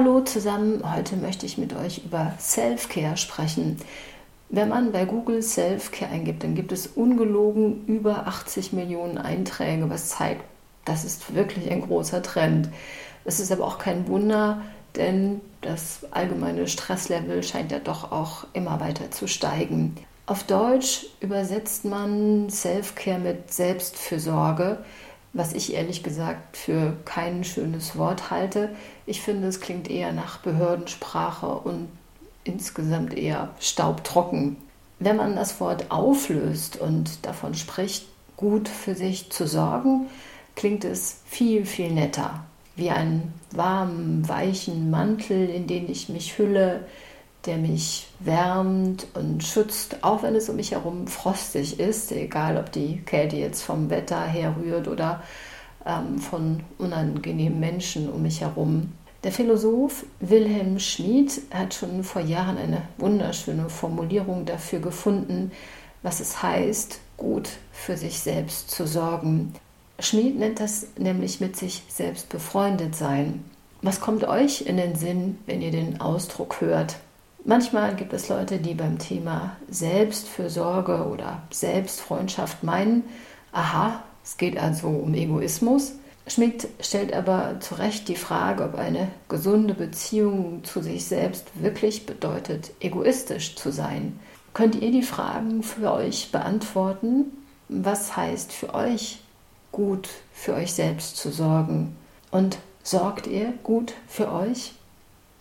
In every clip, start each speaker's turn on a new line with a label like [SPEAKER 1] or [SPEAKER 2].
[SPEAKER 1] Hallo zusammen, heute möchte ich mit euch über Self-Care sprechen. Wenn man bei Google Self-Care eingibt, dann gibt es ungelogen über 80 Millionen Einträge, was zeigt, das ist wirklich ein großer Trend. Es ist aber auch kein Wunder, denn das allgemeine Stresslevel scheint ja doch auch immer weiter zu steigen. Auf Deutsch übersetzt man Self-Care mit Selbstfürsorge was ich ehrlich gesagt für kein schönes Wort halte. Ich finde, es klingt eher nach Behördensprache und insgesamt eher staubtrocken. Wenn man das Wort auflöst und davon spricht, gut für sich zu sorgen, klingt es viel, viel netter. Wie einen warmen, weichen Mantel, in den ich mich hülle, der mich wärmt und schützt, auch wenn es um mich herum frostig ist, egal ob die Kälte jetzt vom Wetter herrührt oder ähm, von unangenehmen Menschen um mich herum. Der Philosoph Wilhelm Schmid hat schon vor Jahren eine wunderschöne Formulierung dafür gefunden, was es heißt, gut für sich selbst zu sorgen. Schmid nennt das nämlich mit sich selbst befreundet sein. Was kommt euch in den Sinn, wenn ihr den Ausdruck hört? Manchmal gibt es Leute, die beim Thema Selbstfürsorge oder Selbstfreundschaft meinen, aha, es geht also um Egoismus. Schmidt stellt aber zu Recht die Frage, ob eine gesunde Beziehung zu sich selbst wirklich bedeutet, egoistisch zu sein. Könnt ihr die Fragen für euch beantworten? Was heißt für euch gut für euch selbst zu sorgen? Und sorgt ihr gut für euch?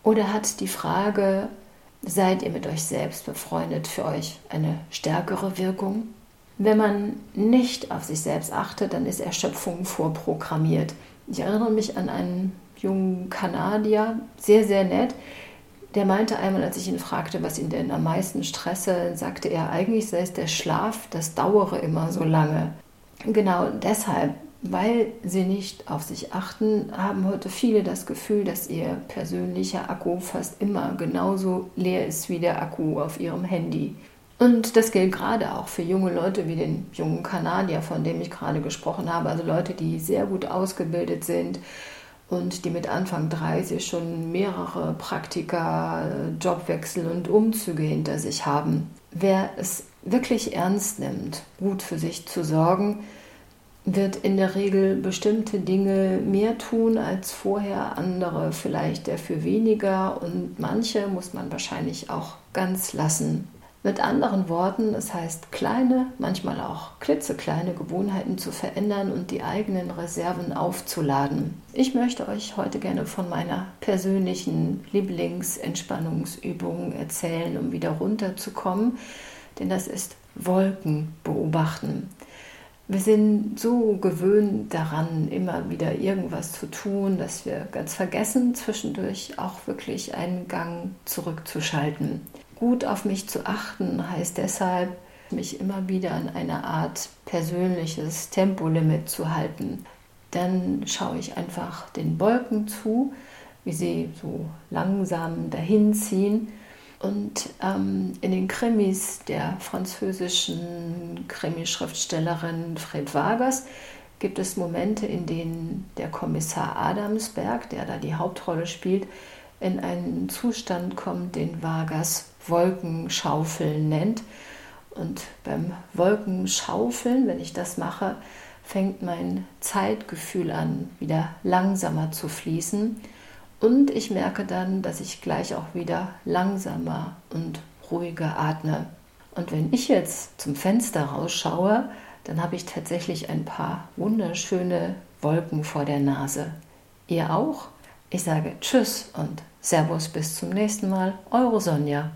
[SPEAKER 1] Oder hat die Frage, seid ihr mit euch selbst befreundet, für euch eine stärkere Wirkung. Wenn man nicht auf sich selbst achtet, dann ist Erschöpfung vorprogrammiert. Ich erinnere mich an einen jungen Kanadier, sehr, sehr nett, der meinte einmal, als ich ihn fragte, was ihn denn am meisten stresse, sagte er, eigentlich sei es der Schlaf, das dauere immer so lange. Genau deshalb weil sie nicht auf sich achten, haben heute viele das Gefühl, dass ihr persönlicher Akku fast immer genauso leer ist wie der Akku auf ihrem Handy. Und das gilt gerade auch für junge Leute wie den jungen Kanadier, von dem ich gerade gesprochen habe. Also Leute, die sehr gut ausgebildet sind und die mit Anfang 30 schon mehrere Praktika, Jobwechsel und Umzüge hinter sich haben. Wer es wirklich ernst nimmt, gut für sich zu sorgen, wird in der Regel bestimmte Dinge mehr tun als vorher, andere vielleicht dafür weniger und manche muss man wahrscheinlich auch ganz lassen. Mit anderen Worten, es heißt kleine, manchmal auch klitzekleine Gewohnheiten zu verändern und die eigenen Reserven aufzuladen. Ich möchte euch heute gerne von meiner persönlichen Lieblingsentspannungsübung erzählen, um wieder runterzukommen, denn das ist Wolken beobachten. Wir sind so gewöhnt daran, immer wieder irgendwas zu tun, dass wir ganz vergessen, zwischendurch auch wirklich einen Gang zurückzuschalten. Gut auf mich zu achten heißt deshalb, mich immer wieder an eine Art persönliches Tempolimit zu halten. Dann schaue ich einfach den Wolken zu, wie sie so langsam dahin ziehen und ähm, in den Krimis der französischen Krimischriftstellerin Fred Vargas gibt es Momente, in denen der Kommissar Adamsberg, der da die Hauptrolle spielt, in einen Zustand kommt, den Vargas Wolkenschaufeln nennt. Und beim Wolkenschaufeln, wenn ich das mache, fängt mein Zeitgefühl an, wieder langsamer zu fließen und ich merke dann, dass ich gleich auch wieder langsamer und ruhiger atme. Und wenn ich jetzt zum Fenster rausschaue, dann habe ich tatsächlich ein paar wunderschöne Wolken vor der Nase. Ihr auch? Ich sage Tschüss und Servus bis zum nächsten Mal. Eure Sonja.